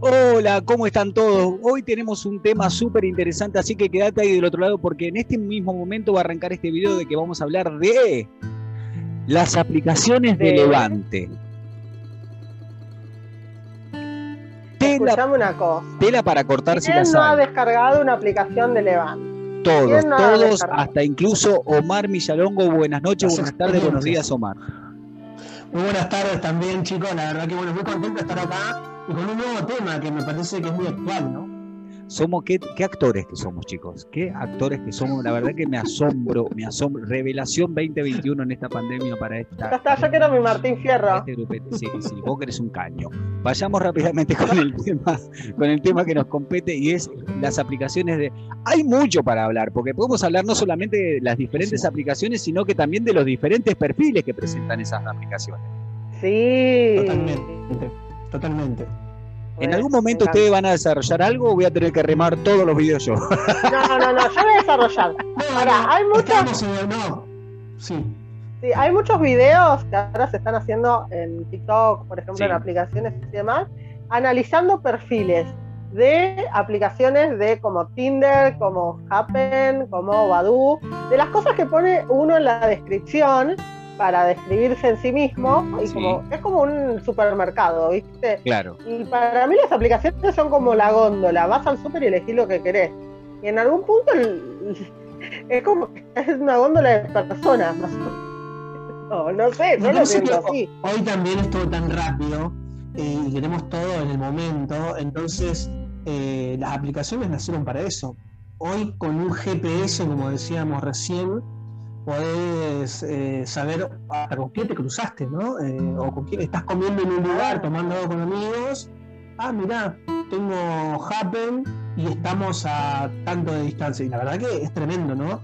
Hola, ¿cómo están todos? Hoy tenemos un tema súper interesante, así que quédate ahí del otro lado porque en este mismo momento va a arrancar este video de que vamos a hablar de las aplicaciones de Levante. Tela, una cosa. Tela para cortar si la no ha descargado una aplicación de Levante? Todos, todos, hasta incluso Omar Millalongo. Buenas noches, buenas tardes, buenos días, Omar. Muy buenas tardes también, chicos. La verdad que bueno, muy contento de estar acá y con un nuevo tema que me parece que es muy actual, ¿no? somos qué, actores que somos, chicos. Qué actores que somos. La verdad que me asombro, me asombro. Revelación 2021 en esta pandemia para esta. Ya está, yo quiero mi Martín Fierro. Este grupete, sí, sí, vos querés un caño. Vayamos rápidamente con el tema, con el tema que nos compete y es las aplicaciones de. Hay mucho para hablar, porque podemos hablar no solamente de las diferentes aplicaciones, sino que también de los diferentes perfiles que presentan esas aplicaciones. Sí. Totalmente, totalmente. ¿En algún momento ustedes van a desarrollar algo o voy a tener que remar todos los videos yo? No, no, no, yo voy a desarrollar. Ahora, hay muchos. No. Sí. Sí, hay muchos videos que ahora se están haciendo en TikTok, por ejemplo, en aplicaciones y demás, analizando perfiles de aplicaciones de como Tinder, como Happen, como Badoo, de las cosas que pone uno en la descripción para describirse en sí mismo y como es como un supermercado, ¿viste? Claro. Y para mí las aplicaciones son como la góndola, vas al súper y elegís lo que querés. Y en algún punto es como es una góndola de personas, no, no sé, no, lo siento así. Hoy también es todo tan rápido eh, y queremos todo en el momento, entonces eh, las aplicaciones nacieron para eso. Hoy con un GPS, como decíamos recién, podés eh, saber hasta con quién te cruzaste, ¿no? Eh, o con quién estás comiendo en un lugar, tomando algo con amigos. Ah, mirá, tengo Happen y estamos a tanto de distancia. Y la verdad que es tremendo, ¿no?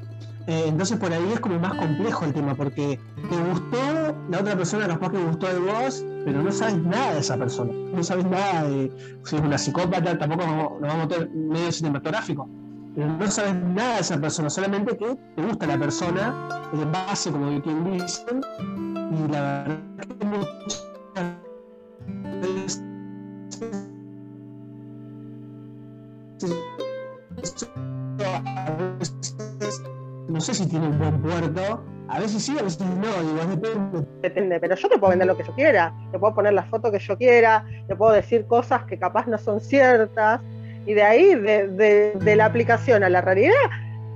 Eh, entonces por ahí es como más complejo el tema, porque te gustó, la otra persona capaz que gustó de vos, pero no sabes nada de esa persona. No sabes nada de si es una psicópata, tampoco nos vamos a meter medio cinematográfico no sabes nada de esa persona, solamente que te gusta la persona, en base, como quien dicen, y la verdad que no sé si tiene un buen puerto, a veces sí, a veces no, digo, depende. Depende, pero yo te puedo vender lo que yo quiera, te puedo poner la foto que yo quiera, te puedo decir cosas que capaz no son ciertas, y de ahí, de, la aplicación a la realidad,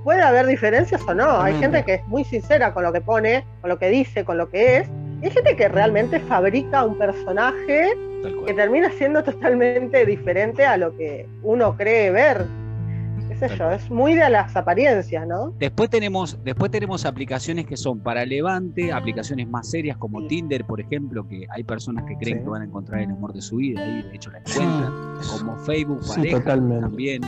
puede haber diferencias o no. Hay gente que es muy sincera con lo que pone, con lo que dice, con lo que es. Y hay gente que realmente fabrica un personaje que termina siendo totalmente diferente a lo que uno cree ver es muy de las apariencias, ¿no? Después tenemos, después tenemos aplicaciones que son para levante, aplicaciones más serias como Tinder, por ejemplo, que hay personas que creen que van a encontrar el amor de su vida, ahí de hecho la encuentran, como Facebook, pareja también.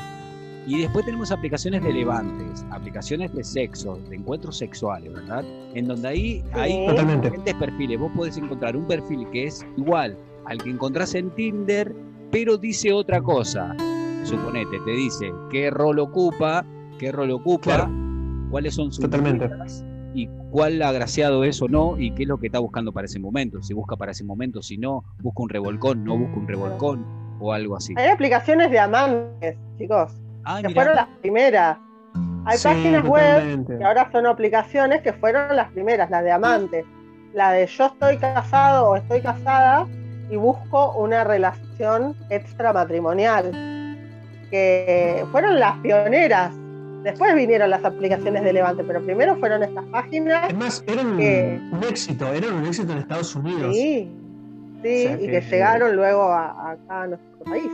Y después tenemos aplicaciones de levantes, aplicaciones de sexo, de encuentros sexuales, ¿verdad? En donde ahí hay diferentes perfiles. Vos podés encontrar un perfil que es igual al que encontrás en Tinder, pero dice otra cosa suponete, te dice qué rol ocupa, qué rol ocupa, cuáles son sus Totalmente. y cuál agraciado es o no, y qué es lo que está buscando para ese momento. Si busca para ese momento, si no, busca un revolcón, no busca un revolcón o algo así. Hay aplicaciones de amantes, chicos, ah, que fueron las primeras. Hay páginas web que ahora son aplicaciones que fueron las primeras, las de amantes. La de yo estoy casado o estoy casada y busco una relación extramatrimonial que fueron las pioneras. Después vinieron las aplicaciones de Levante, pero primero fueron estas páginas. Es más, eran un éxito, eran un éxito en Estados Unidos. Sí, sí, y que, llegaron luego a, acá a nuestro país.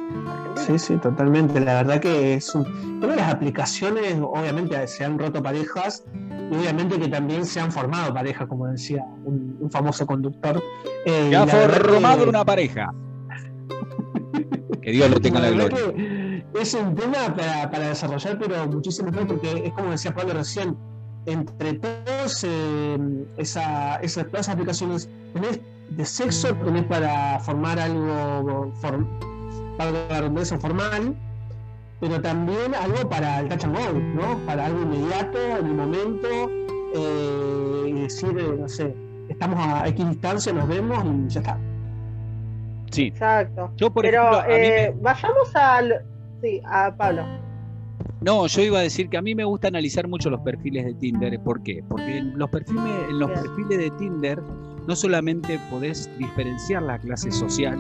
Sí, sí, totalmente. La verdad que es un... Todas las aplicaciones, obviamente, se han roto parejas y obviamente que también se han formado parejas, como decía un, famoso conductor. Eh, ha formado una pareja. que Dios lo tenga la, la gloria es un tema para, desarrollar, pero muchísimo más, porque es como decía Pablo recién, entre todos eh, esa, esas, todas esas aplicaciones tenés de sexo, tenés para formar algo para la redundancia formal, pero también algo para el touch and go, ¿no? Para algo inmediato, en el momento, eh, y decir, eh, no sé, estamos a X distancia, nos vemos y ya está. Sí. Exacto. Yo, por Pero eh, vayamos al. Sí, a Pablo. No, yo iba a decir que a mí me gusta analizar mucho los perfiles de Tinder. ¿Por qué? Porque en los perfiles, en los perfiles de Tinder no solamente podés diferenciar la clase social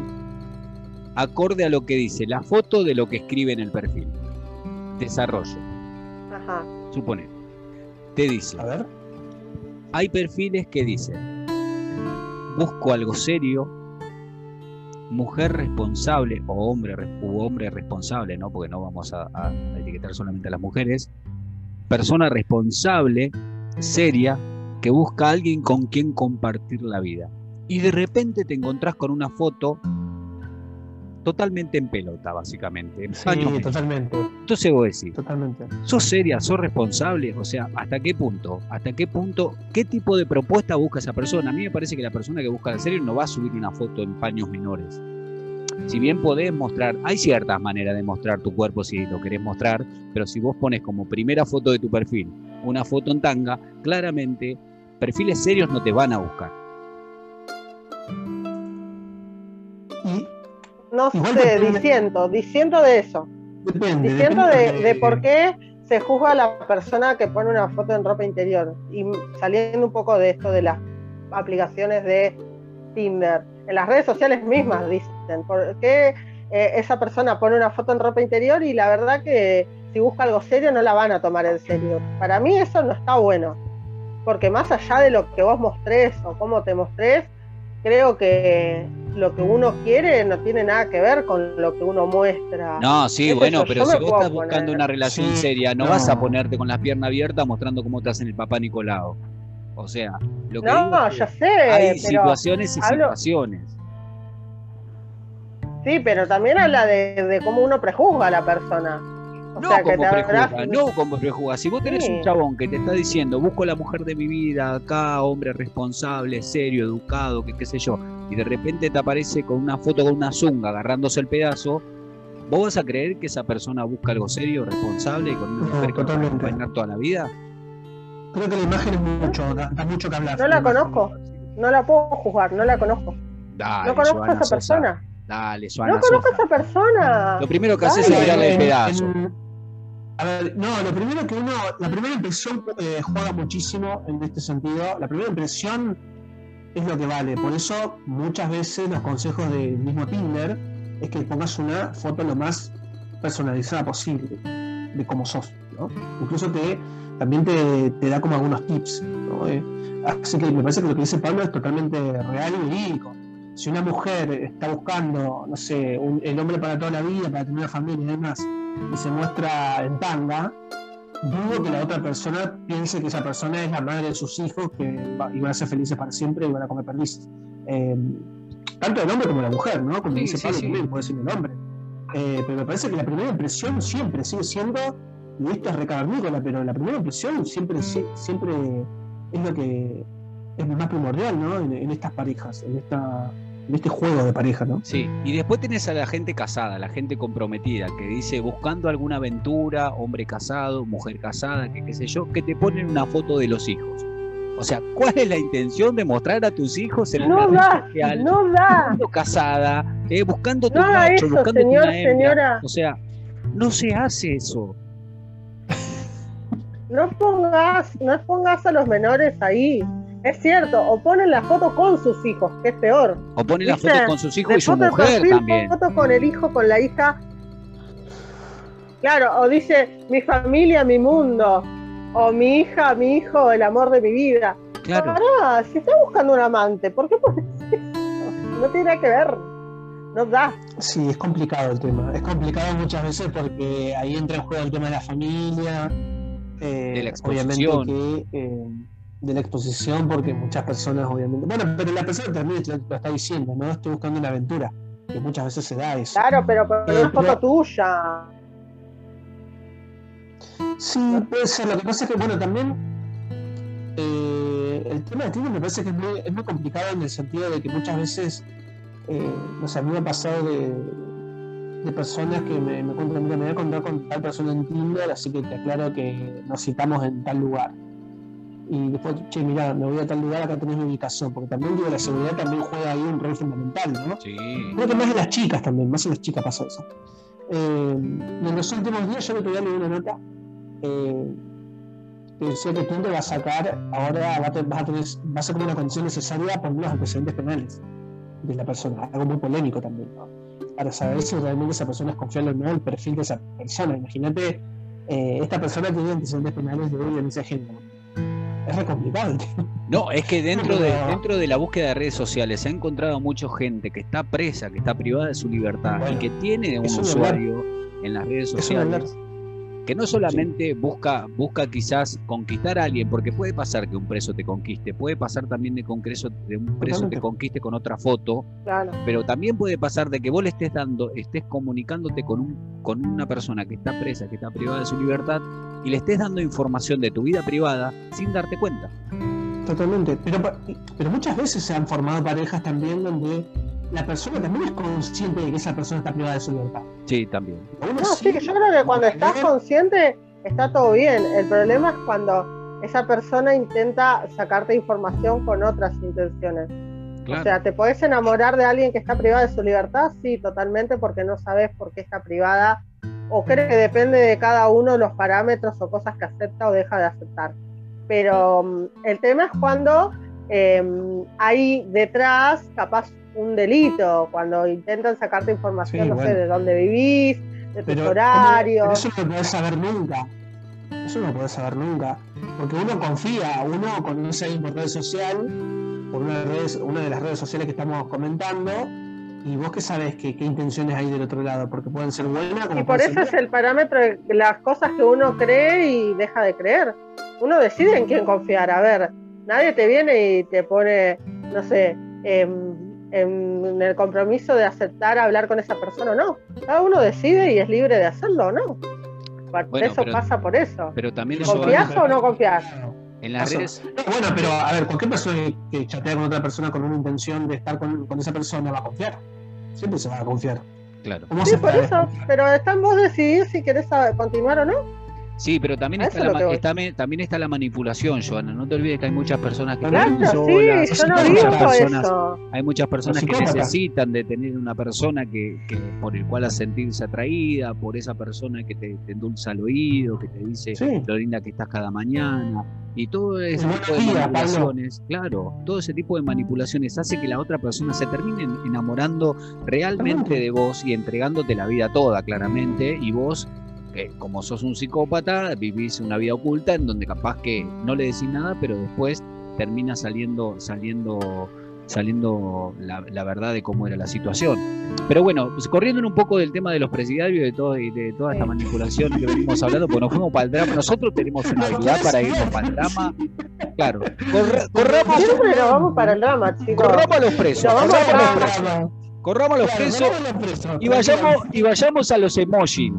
acorde a lo que dice la foto de lo que escribe en el perfil. Desarrollo. Ajá. Supone. Te dice. A ver. Hay perfiles que dicen, busco algo serio, mujer responsable o hombre, hombre responsable, ¿no? porque no vamos a, etiquetar solamente a las mujeres, persona responsable, seria, que busca a alguien con quien compartir la vida. Y de repente te encontrás con una foto totalmente en pelota, básicamente. sí, totalmente. Entonces vos decís, totalmente. ¿sos seria, sos responsable? O sea, ¿hasta qué punto? ¿Hasta qué punto? ¿Qué tipo de propuesta busca esa persona? A mí me parece que la persona que busca la serie no va a subir una foto en paños menores. Si bien podés mostrar, hay ciertas maneras de mostrar tu cuerpo si lo querés mostrar, pero si vos pones como primera foto de tu perfil una foto en tanga, claramente perfiles serios no te van a buscar. No sé, diciendo, diciendo de eso. diciendo de, por qué se juzga a la persona que pone una foto en ropa interior. Y saliendo un poco de esto de las aplicaciones de Tinder. En las redes sociales mismas dicen, ¿por qué eh, esa persona pone una foto en ropa interior y la verdad que si busca algo serio no la van a tomar en serio? Para mí eso no está bueno. Porque más allá de lo que vos mostrés o cómo te mostrés, creo que lo que uno quiere no tiene nada que ver con lo que uno muestra. No, sí, bueno, pero si vos estás buscando una relación seria, no, vas a ponerte con las piernas abiertas mostrando cómo te hacen el papá Nicolau. O sea, lo que no, ya sé. Hay situaciones y situaciones. Sí, pero también habla de cómo uno prejuzga a la persona no, como prejuga, no como prejuga. Si vos tenés un chabón que te está diciendo, busco la mujer de mi vida, acá, hombre responsable, serio, educado, que qué sé yo, y de repente te aparece con una foto con una zunga agarrándose el pedazo, ¿vos vas a creer que esa persona busca algo serio, responsable y con una mujer que va a acompañar toda la vida? Creo que la imagen es mucho, da, mucho que hablar. No la conozco, no la puedo juzgar, no la conozco. no conozco a esa persona. Dale, No conozco a esa persona. Lo primero que haces es mirarle el pedazo. A ver, no, lo primero que uno, la primera impresión eh, juega muchísimo en este sentido. La primera impresión es lo que vale. Por eso muchas veces los consejos del mismo Tinder es que pongas una foto lo más personalizada posible de cómo sos. ¿no? Incluso te, también te, da como algunos tips. ¿no? Eh, así que me parece que lo que dice Pablo es totalmente real y verídico. Si una mujer está buscando, no sé, un, el hombre para toda la vida, para tener una familia y demás, y se muestra en tanga, dudo que la otra persona piense que esa persona es la madre de sus hijos que iban a ser felices para siempre y van a comer perdices. Eh, tanto el hombre como la mujer, ¿no? Como dice Pablo también, puede decir el hombre. Eh, pero me parece que la primera impresión siempre sigue siendo, y esto es recavernícola, pero la primera impresión siempre, siempre es lo que es más primordial, ¿no? En, en estas parejas, en esta en este juego de pareja, ¿no? Sí, y después tenés a la gente casada, la gente comprometida, que dice buscando alguna aventura, hombre casado, mujer casada, que qué sé yo, que te ponen una foto de los hijos. O sea, ¿cuál es la intención de mostrar a tus hijos en no da, No da. casada, eh, buscando tu no macho, buscando señor, Señora. O sea, no se hace eso. No pongas, no pongas a los menores ahí. Es cierto, o ponen la foto con sus hijos, que es peor. O ponen la foto con sus hijos y su mujer también. foto con el hijo, con la hija. Claro, o dice mi familia, mi mundo. O mi hija, mi hijo, el amor de mi vida. Claro. si está buscando un amante, ¿por qué pones eso? No tiene nada que ver. No da. Sí, es complicado el tema. Es complicado muchas veces porque ahí entra en juego el tema de la familia. de la eh, exposición. Obviamente que. Eh, de la exposición porque muchas personas obviamente bueno pero la persona también lo, está diciendo no estoy buscando una aventura que muchas veces se da eso. Claro pero por una foto tuya. Sí puede ser lo que pasa es que bueno también eh, el tema de Tinder me parece que es muy, es muy, complicado en el sentido de que muchas veces eh, no sé a mí me ha pasado de, de personas que me, me cuentan me voy a encontrar con tal persona en Tinder así que te aclaro que nos citamos en tal lugar y después, che, mira, me voy a tal lugar, acá tenés mi ubicación, porque también digo, la seguridad también juega ahí un rol fundamental, ¿no? Sí. Creo que más de las chicas también, más de las chicas pasa eso. Eh, en los últimos días yo me otro leí una nota eh, que decía que Tinder va a sacar, ahora va a, tener, va a ser como una condición necesaria por los antecedentes penales de la persona, algo muy polémico también, ¿no? Para saber si realmente esa persona es confiable o no el perfil de esa persona. Imagínate, eh, esta persona tiene antecedentes penales de violencia de género es re complicado. No, es que dentro de, dentro de la búsqueda de redes sociales se ha encontrado mucha gente que está presa, que está privada de su libertad y que tiene un usuario en las redes sociales que no solamente busca, busca quizás conquistar a alguien, porque puede pasar que un preso te conquiste, puede pasar también de, de un preso te conquiste con otra foto, pero también puede pasar de que vos le estés dando, estés comunicándote con, un, con una persona que está presa, que está privada de su libertad, y le estés dando información de tu vida privada sin darte cuenta. Totalmente, pero, pero muchas veces se han formado parejas también donde la persona también es consciente de que esa persona está privada de su libertad. Sí, también. No, sí, que yo creo que cuando estás consciente está todo bien. El problema es cuando esa persona intenta sacarte información con otras intenciones. O sea, ¿te podés enamorar de alguien que está privada de su libertad? Sí, totalmente, porque no sabes por qué está privada o crees que depende de cada uno los parámetros o cosas que acepta o deja de aceptar. Pero mm, el tema es cuando em, hay detrás capaz un delito, cuando intentan sacarte información, no sé, de dónde vivís, de tus horarios. eso no lo podés saber nunca. Eso no lo podés saber nunca. Porque uno confía, uno conoce la red social, por una, una de las redes sociales que estamos comentando, y vos qué sabes qué, qué intenciones hay del otro lado, porque pueden ser buenas. y por eso es el parámetro de las cosas que uno cree y deja de creer. Uno decide en quién confiar. A ver, nadie te viene y te pone, no sé, eh, en, el compromiso de aceptar hablar con esa persona o no. Cada uno decide y es libre de hacerlo o no. eso pasa por eso. Pero también ¿Confías o no confías? En las redes. Bueno, pero a ver, ¿por persona que chatea con otra persona con una intención de estar con, esa persona va a confiar? Siempre se va a confiar. Claro. Sí, por eso. Pero está en vos decidir si querés continuar o no. Sí, pero también está, la, también está la manipulación, Joana. No te olvides que hay muchas personas que claro, sí, yo no hay, muchas personas, eso. hay muchas personas que necesitan de tener una persona que, por el cual a sentirse atraída, por esa persona que te, endulza el oído, que te dice lo linda que estás cada mañana. Y todo ese tipo de manipulaciones, claro, todo ese tipo de manipulaciones hace que la otra persona se termine enamorando realmente de vos y entregándote la vida toda, claramente, y vos como sos un psicópata, vivís una vida oculta en donde capaz que no le decís nada, pero después termina saliendo, saliendo, saliendo la, verdad de cómo era la situación. Pero bueno, pues, corriendo un poco del tema de los presidiarios y de, todo, y de toda esta manipulación que venimos hablando, pues nos fuimos para el drama. Nosotros tenemos una habilidad para irnos para el drama. Claro, corramos. Siempre nos vamos para el drama, chicos. Corramos a los presos. Corramos a los presos. Corramos a los presos y vayamos, y vayamos a los emojis.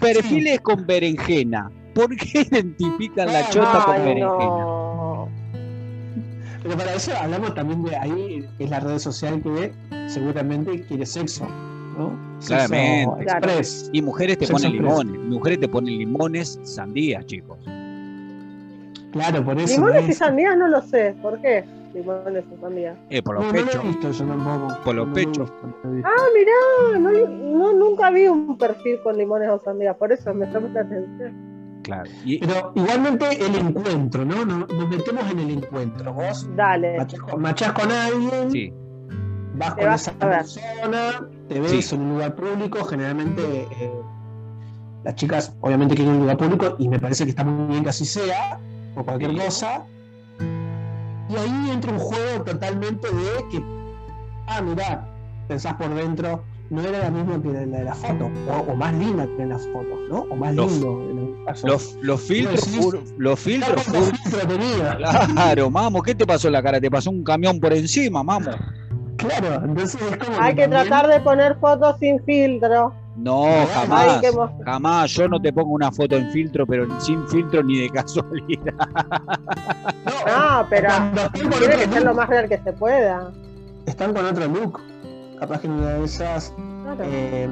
Perfiles con berenjena. ¿Por qué identifican la chota con berenjena? Pero para eso hablamos también de ahí, que es la red social que seguramente quiere sexo. ¿no? Claramente. Y mujeres te ponen limones. Mujeres te ponen limones, sandías, chicos. Claro, por eso. Limones y sandías no lo sé. ¿Por qué? Limones Eh, por los pechos. por los pechos. Ah, mirá, no, nunca vi un perfil con limones o sandías, por eso me llama la atención. Claro. Pero igualmente el encuentro, ¿no? Nos, metemos en el encuentro. Vos Dale. Machás, con alguien, sí. vas con esa persona, te ves en un lugar público, generalmente eh, las chicas obviamente quieren un lugar público y me parece que está muy bien que así sea, o cualquier cosa y ahí entra un juego totalmente de que, ah, mirá, pensás por dentro, no era la misma que la de la foto, o, más linda que en las fotos, ¿no? O más lindo en Los, los filtros, los filtros. Claro, mamo, ¿qué te pasó en la cara? ¿Te pasó un camión por encima, mamo? Claro, entonces es como. Hay que, tratar de poner fotos sin filtro. No, jamás. Jamás. Yo no te pongo una foto en filtro, pero sin filtro ni de casualidad. No, pero tiene que ser lo más real que se pueda. Están con otro look. Capaz que una de esas. Eh,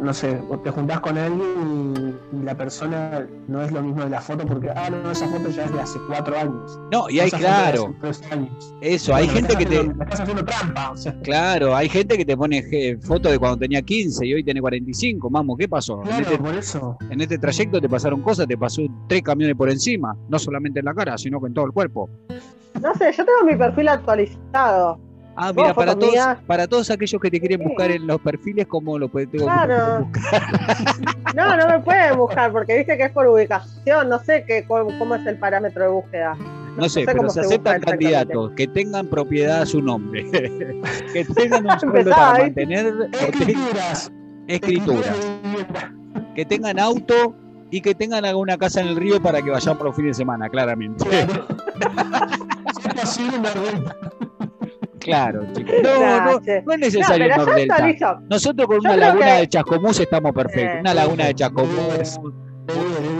no sé, te juntás con alguien y, la persona no es lo mismo de la foto porque, ah, no, esa foto ya es de hace cuatro años. No, y hay, claro. Eso, hay gente que te. estás haciendo trampa. Claro, hay gente que te pone fotos de cuando tenía 15 y hoy tiene 45. Mamo, ¿qué pasó? Claro, en este, por eso. En este trayecto te pasaron cosas, te pasó tres camiones por encima, no solamente en la cara, sino con todo el cuerpo. No sé, yo tengo mi perfil actualizado. Ah, mira, para todos, para todos aquellos que te quieren buscar en los perfiles, ¿cómo lo pueden claro. no, no me pueden buscar porque dice que es por ubicación, no sé qué, cómo, es el parámetro de búsqueda. No, sé, pero se, aceptan candidatos que tengan propiedad a su nombre, que tengan un sueldo para mantener escrituras, escrituras, que tengan auto y que tengan alguna casa en el río para que vayan por los fines de semana, claramente. Claro, chicos. No, no, no, es necesario no, Nordelta. Nosotros con una laguna de Chascomús estamos perfectos. una laguna de Chascomús.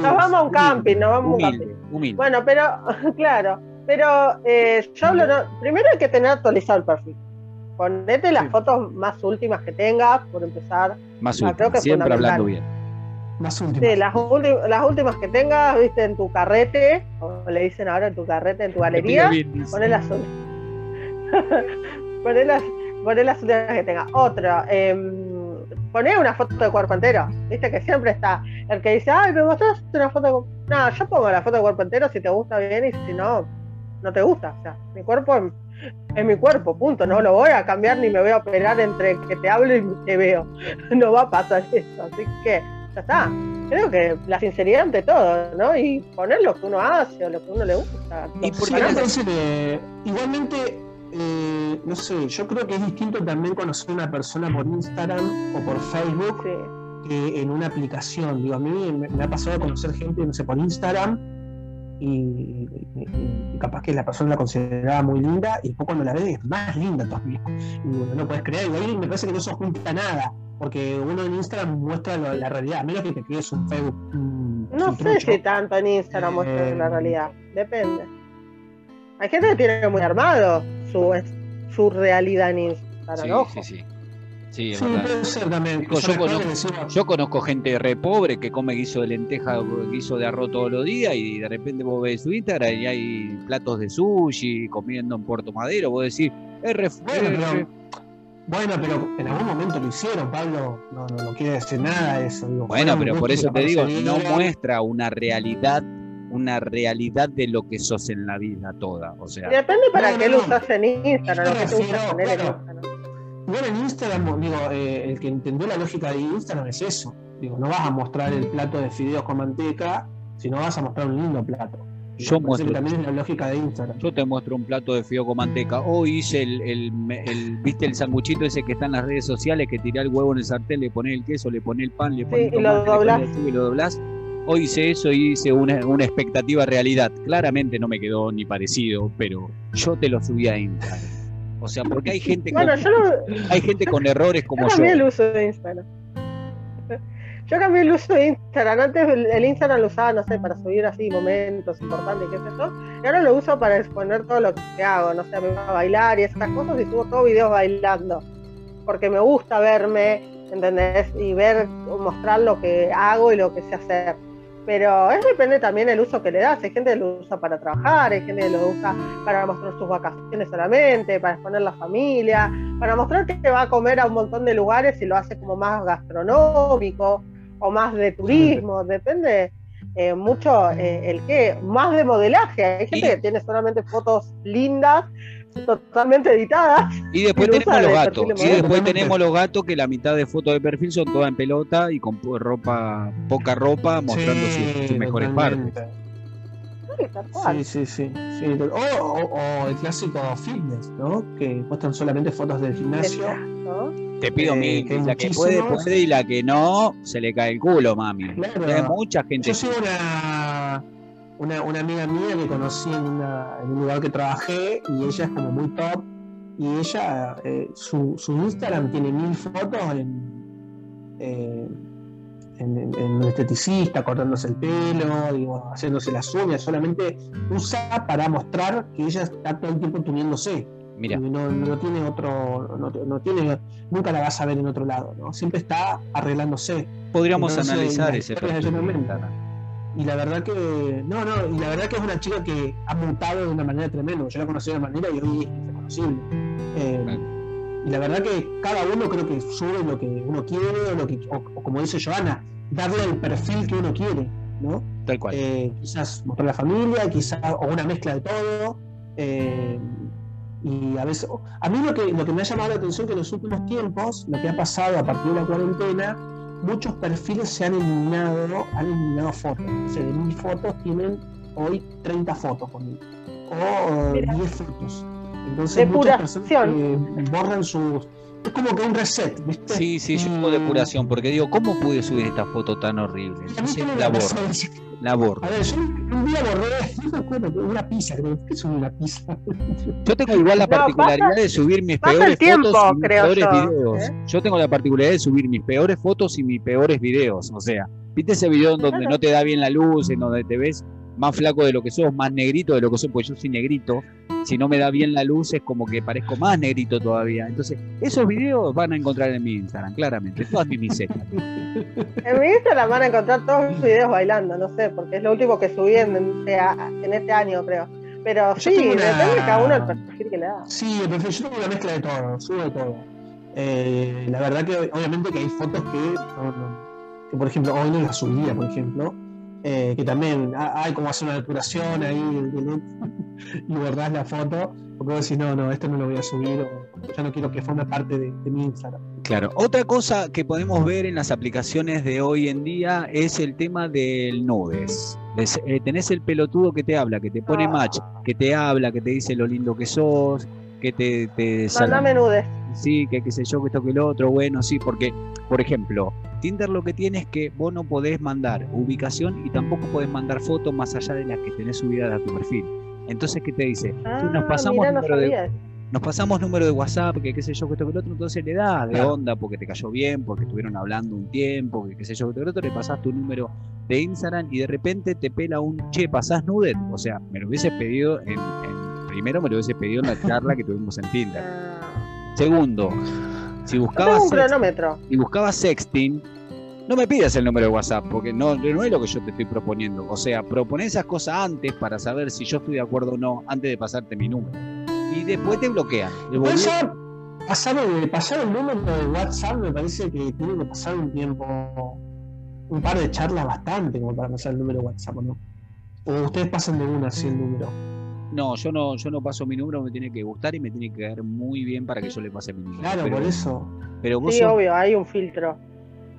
Nos vamos a un camping, nos vamos a un camping. Bueno, pero, claro, pero eh, yo hablo, primero hay que tener actualizado el perfil. Ponete las fotos más últimas que tengas, por empezar. Más ah, últimas, siempre hablando bien. Más últimas. Sí, las, las, últimas que tengas, viste, en tu carrete, como le dicen ahora en tu carrete, en tu galería, poné las últimas las últimas que tenga. Otra, eh, poné una foto de cuerpo entero. Viste que siempre está el que dice, ay, me mostraste una foto de No, yo pongo la foto de cuerpo entero si te gusta bien y si no, no te gusta. O sea, mi cuerpo es, mi cuerpo, punto. No lo voy a cambiar ni me voy a operar entre que te hablo y te veo. No va a pasar eso. Así que ya está. Creo que la sinceridad ante todo, ¿no? Y poner lo que uno hace o lo que uno le gusta. Y por qué igualmente eh, no sé, yo creo que es distinto también conocer a una persona por Instagram o por Facebook que en una aplicación. Digo, a mí me, ha pasado conocer gente, no sé, por Instagram y, capaz que la persona la consideraba muy linda y después cuando la ves es más linda todavía. Y bueno, no puedes creer. Y ahí me parece que no se oculta nada, porque uno en Instagram muestra la realidad, a menos que te crees un Facebook. no sé si tanto en Instagram muestra la eh, realidad, depende. Hay gente que tiene muy armado su, su realidad en Instagram. Sí, sí, sí. Sí, Yo, conozco, gente re pobre que come guiso de lenteja, guiso de arroz todos los días y de repente vos ves su Instagram y hay platos de sushi comiendo en Puerto Madero. Vos decís, es re, bueno, pero, en algún momento lo hicieron, Pablo. No, no, quiere decir nada de eso. bueno, pero por eso te digo, no muestra una realidad una realidad de lo que sos en la vida toda. O sea, depende para qué lo usas en Instagram, lo que te gusta poner en Instagram. Bueno, en Instagram, digo, eh, el que entendió la lógica de Instagram es eso. Digo, no vas a mostrar el plato de fideos con manteca, sino vas a mostrar un lindo plato. Yo muestro, también es la lógica de Instagram. Yo te muestro un plato de fideo con manteca. Hoy hice el, el, viste el sanguchito ese que está en las redes sociales, que tiré el huevo en el sartén, le pones el queso, le pones el pan, le pones sí, y lo y lo doblás Hoy hice eso y hice una, expectativa realidad. Claramente no me quedó ni parecido, pero yo te lo subí a Instagram. O sea, porque hay gente con, hay gente con errores como yo. Yo cambié el uso de Instagram. Yo cambié el uso de Instagram. Antes el Instagram lo usaba, no sé, para subir así momentos importantes, qué sé yo. Y ahora lo uso para exponer todo lo que hago. No sé, me voy a bailar y esas cosas y subo todos videos bailando. Porque me gusta verme, ¿entendés? Y ver, mostrar lo que hago y lo que sé hacer pero es depende también del uso que le das. Hay gente que lo usa para trabajar, hay gente que lo usa para mostrar sus vacaciones solamente, para exponer la familia, para mostrar que va a comer a un montón de lugares y lo hace como más gastronómico o más de turismo, depende eh, mucho eh, el qué, más de modelaje. Hay gente que tiene solamente fotos lindas totalmente editadas. Y después tenemos los gatos. Y después tenemos los gatos que la mitad de fotos de perfil son todas en pelota y con ropa, poca ropa, mostrando sus, mejores partes. Sí, sí, sí. O, el clásico fitness, ¿no? Que muestran solamente fotos del gimnasio. Te pido eh, mi, la que puede, puede y la que no, se le cae el culo, mami. Hay mucha gente. Yo soy una una, una amiga mía que conocí en, un lugar que trabajé y ella es como muy top y ella, eh, su, su, Instagram tiene mil fotos en, eh, en, un esteticista, cortándose el pelo, haciéndose las uñas, solamente usa para mostrar que ella está todo el tiempo tuniéndose. Mira. No, no, tiene otro, no, tiene, nunca la vas a ver en otro lado, ¿no? Siempre está arreglándose. Podríamos analizar ese Y la verdad que, no, no, y la verdad que es una chica que ha mutado de una manera tremenda. Yo la conocí de una manera y hoy es reconocible. Eh, y la verdad que cada uno creo que sube lo que uno quiere, o, lo que, o, como dice Joana, darle el perfil que uno quiere, ¿no? Tal cual. Eh, quizás mostrar la familia, quizás, o una mezcla de todo. Eh, y a veces, a mí lo que, lo que me ha llamado la atención que en los últimos tiempos, lo que ha pasado a partir de la cuarentena, muchos perfiles se han eliminado, han eliminado fotos. O sea, de mis fotos tienen hoy 30 fotos conmigo, o 10 fotos. Entonces muchas personas que borran sus es como que un reset, ¿viste? Sí, sí, yo tengo depuración, porque digo, ¿cómo pude subir esta foto tan horrible? Entonces, la borro. La borro. A ver, yo un día borré, no me acuerdo, una pizza, creo que es una pizza. Yo tengo igual la particularidad de subir mis peores fotos y mis peores videos. ¿eh? Yo tengo la particularidad de subir mis peores fotos y mis peores videos. O sea, ¿viste ese video en donde no te da bien la luz, en donde te ves más flaco de lo que sos, más negrito de lo que sos, porque yo soy negrito, si no me da bien la luz es como que parezco más negrito todavía. Entonces, esos videos van a encontrar en mi Instagram, claramente, todas mis miserias. En mi Instagram van a encontrar todos los videos bailando, no sé, porque es lo último que subí en, en este año, creo. Pero sí, depende de cada uno el perfil que le da. Sí, el perfil, yo tengo una mezcla de todo, subo de todo. Eh, la verdad que obviamente que hay fotos que, que por ejemplo, hoy no las subía, por ejemplo, eh, que también hay como hacer una depuración ahí y borrás la foto, porque vos decís, no, no, esto no lo voy a subir, o ya no quiero que forme parte de, mi Instagram. Claro, otra cosa que podemos ver en las aplicaciones de hoy en día es el tema del nudes. Eh, tenés el pelotudo que te habla, que te pone match, que te habla, que te dice lo lindo que sos, que te... te Mandame nudes. Sí, que qué sé yo, que esto que el otro, bueno, sí, porque, por ejemplo, Tinder lo que tiene es que vos no podés mandar ubicación y tampoco podés mandar fotos más allá de las que tenés subidas a tu perfil. Entonces, ¿qué te dice? Ah, nos pasamos número de nos pasamos número de WhatsApp, que qué sé yo, que esto que el otro, entonces le das de onda porque te cayó bien, porque estuvieron hablando un tiempo, que qué sé yo, que esto que el otro, le pasás tu número de Instagram y de repente te pela un che, pasás nude. O sea, me lo hubiese pedido en, primero me lo hubiese pedido en la charla que tuvimos en Tinder. Segundo, si buscabas, si buscabas sexting, no me pidas el número de WhatsApp, porque no, no es lo que yo te estoy proponiendo. O sea, propone esas cosas antes para saber si yo estoy de acuerdo o no, antes de pasarte mi número. Y después te bloquean. Pasar, pasar el número de WhatsApp me parece que tiene que pasar un tiempo, un par de charlas bastante como para pasar el número de WhatsApp, ¿no? O ustedes pasan de una así el número. No, yo no, yo no paso mi número, me tiene que gustar y me tiene que caer muy bien para que yo le pase mi número. Claro, por eso. Pero sí, obvio, hay un filtro.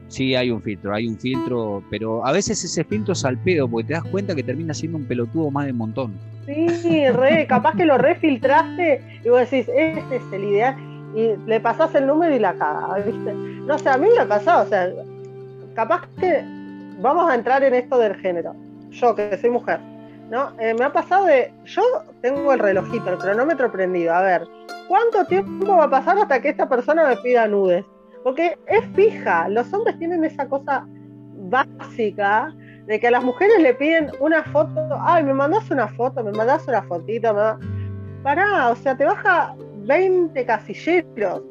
Sí, hay un filtro, hay un filtro, pero a veces ese filtro es al pedo, porque te das cuenta que termina siendo un pelotudo más de montón. Sí, re, capaz que lo refiltraste y vos decís, este es el ideal, y le pasás el número y la caga, ¿viste? No sé, a mí me ha pasado, o sea, capaz que vamos a entrar en esto del género. Yo, que soy mujer, ¿no? Eh, me ha pasado de, yo tengo el relojito, el cronómetro prendido, a ver, ¿cuánto tiempo va a pasar hasta que esta persona me pida nudes? Porque es fija, los hombres tienen esa cosa básica de que a las mujeres le piden una foto, ay, me mandas una foto, me mandas una fotito, me pará, o sea, te baja 20 casilleros.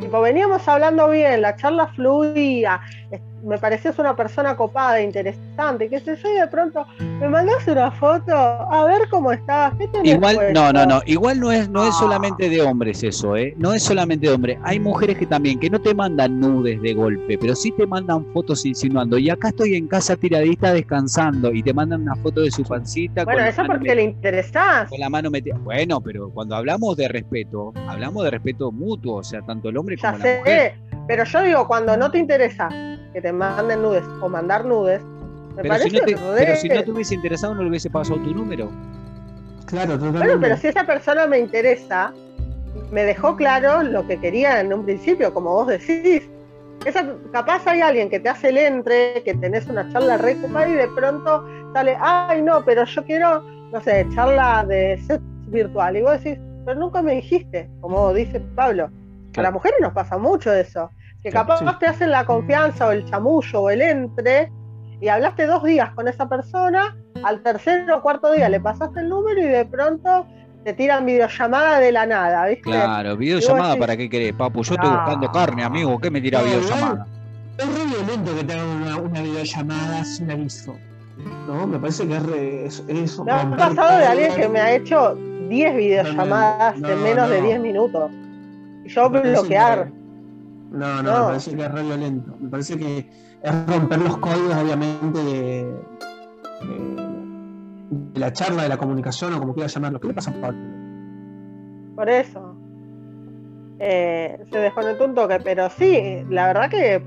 Tipo, veníamos hablando bien, la charla fluía, me parecías una persona copada, interesante, qué sé yo, y de pronto me mandas una foto, a ver cómo estás, ¿qué Igual, no, no, no, igual no es, no es ah. solamente de hombres eso, ¿eh? No es solamente de hombres, hay mujeres que también, que no te mandan nudes de golpe, pero sí te mandan fotos insinuando, y acá estoy en casa tiradita descansando, y te mandan una foto de su pancita. Bueno, eso porque le interesás. Con la mano metida. Bueno, pero cuando hablamos de respeto, hablamos de respeto mutuo, o sea, tanto el hombre como la mujer. Pero yo digo, cuando no te interesa que te manden nudes o mandar nudes, me pero parece si no te, Pero si no te hubiese interesado, no le hubiese pasado tu número. Claro, totalmente. Bueno, pero si esa persona me interesa, me dejó claro lo que quería en un principio, como vos decís. Esa, capaz hay alguien que te hace el entre, que tenés una charla re y de pronto sale, ay no, pero yo quiero, no sé, charla de sexo virtual. Y vos decís, pero nunca me dijiste, como dice Pablo. A las mujeres nos pasa mucho eso. Que capaz te hacen la confianza o el chamullo o el entre y hablaste dos días con esa persona, al tercer o cuarto día le pasaste el número y de pronto te tiran videollamada de la nada, ¿viste? Claro, videollamada, ¿para qué querés, papu? Yo estoy buscando carne, amigo, ¿qué me tira videollamada? Es re violento que te hagan una, videollamada sin aviso. No, me parece que es re. Es, me ha pasado de alguien que me ha hecho 10 videollamadas en menos de 10 minutos. Y yo bloquear. No, no, me parece que es re violento. Me parece que es romper los códigos, obviamente, de, la charla, de la comunicación o como quieras llamarlo. ¿Qué le pasa a Pablo? Por eso. Eh, se desconectó un toque, pero sí, la verdad que,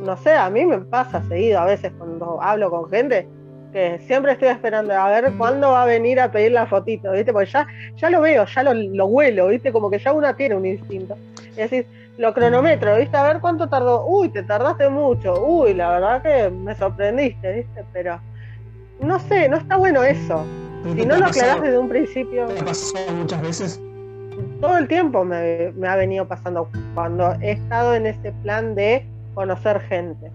no sé, a mí me pasa seguido a veces cuando hablo con gente que siempre estoy esperando a ver cuándo va a venir a pedir la fotito, ¿viste? Porque ya, ya lo veo, ya lo, lo huelo, ¿viste? Como que ya uno tiene un instinto. Es decir, lo cronometro, ¿viste? A ver cuánto tardó. Uy, te tardaste mucho. Uy, la verdad que me sorprendiste, ¿viste? Pero no sé, no está bueno eso. Si no lo aclarás desde un principio. ¿Te pasado muchas veces? Todo el tiempo me, me ha venido pasando cuando he estado en ese plan de conocer gente.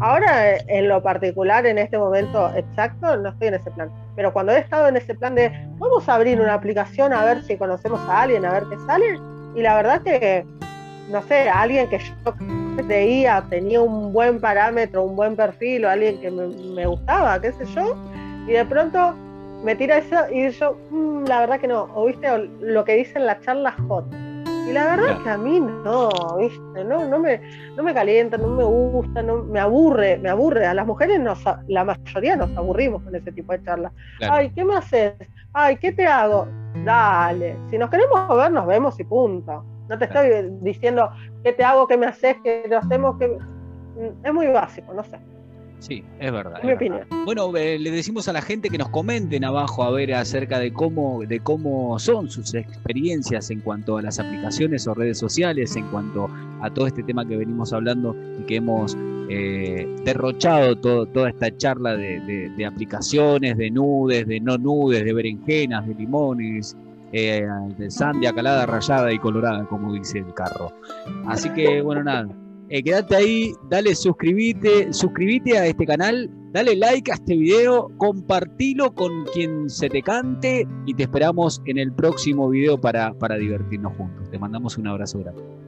Ahora, en lo particular, en este momento exacto, no estoy en ese plan. Pero cuando he estado en ese plan de, vamos a abrir una aplicación a ver si conocemos a alguien, a ver qué sale. Y la verdad que no sé, alguien que yo creía tenía un buen parámetro, un buen perfil o alguien que me, gustaba, qué sé yo, y de pronto me tira eso y yo, mm, la verdad que no, o viste lo que dice en la charla hot. Y la verdad es que a mí no, viste, no, no me, no me calienta, no me gusta, no, me aburre, me aburre. A las mujeres nos, la mayoría nos aburrimos con ese tipo de charlas. Ay, ¿qué me haces? Ay, ¿qué te hago? Dale, si nos queremos ver, nos vemos y punto. No te estoy diciendo qué te hago, qué me haces, qué lo hacemos, que es muy básico, no sé. Sí, es verdad. mi opinión. Bueno, eh, le decimos a la gente que nos comenten abajo a ver acerca de cómo, de cómo son sus experiencias en cuanto a las aplicaciones o redes sociales, en cuanto a todo este tema que venimos hablando y que hemos eh, derrochado toda esta charla de, de, aplicaciones, de nudes, de no nudes, de berenjenas, de limones, eh, sandia, calada, rayada y colorada, como dice el carro. Así que, bueno, nada. Eh, quédate ahí, dale suscribite, suscríbete a este canal, dale like a este video, compartilo con quien se te cante y te esperamos en el próximo video para, para divertirnos juntos. Te mandamos un abrazo grande.